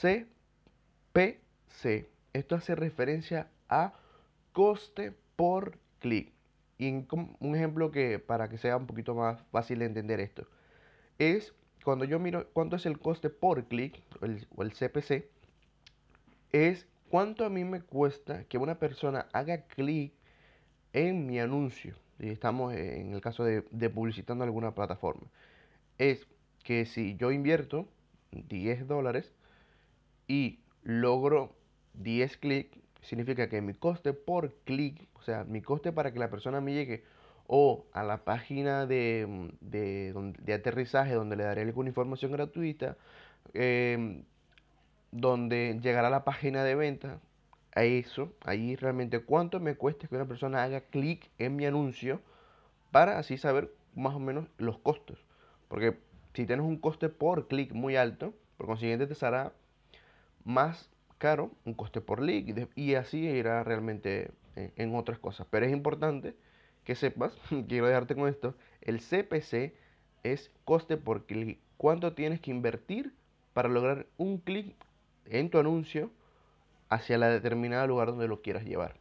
CPC. Esto hace referencia a coste por clic. Y un ejemplo que para que sea un poquito más fácil de entender esto es cuando yo miro cuánto es el coste por clic o el CPC, es cuánto a mí me cuesta que una persona haga clic en mi anuncio. Y estamos en el caso de, de publicitando alguna plataforma. Es que si yo invierto 10 dólares y logro 10 clics, significa que mi coste por clic, o sea, mi coste para que la persona me llegue o a la página de, de, aterrizaje donde le daré alguna información gratuita, em, donde llegará a la página de venta, a eso, ahí realmente cuánto me cuesta que una persona haga clic en mi anuncio para así saber más o menos los costos. Porque si tienes un coste por clic muy alto, por consiguiente te será más caro un coste por clic y así irá realmente en, otras cosas. Pero es importante que sepas, quiero dejarte con esto, el CPC es coste por clic. ¿Cuánto tienes que invertir para lograr un clic en tu anuncio hacia la determinada lugar donde lo quieras llevar?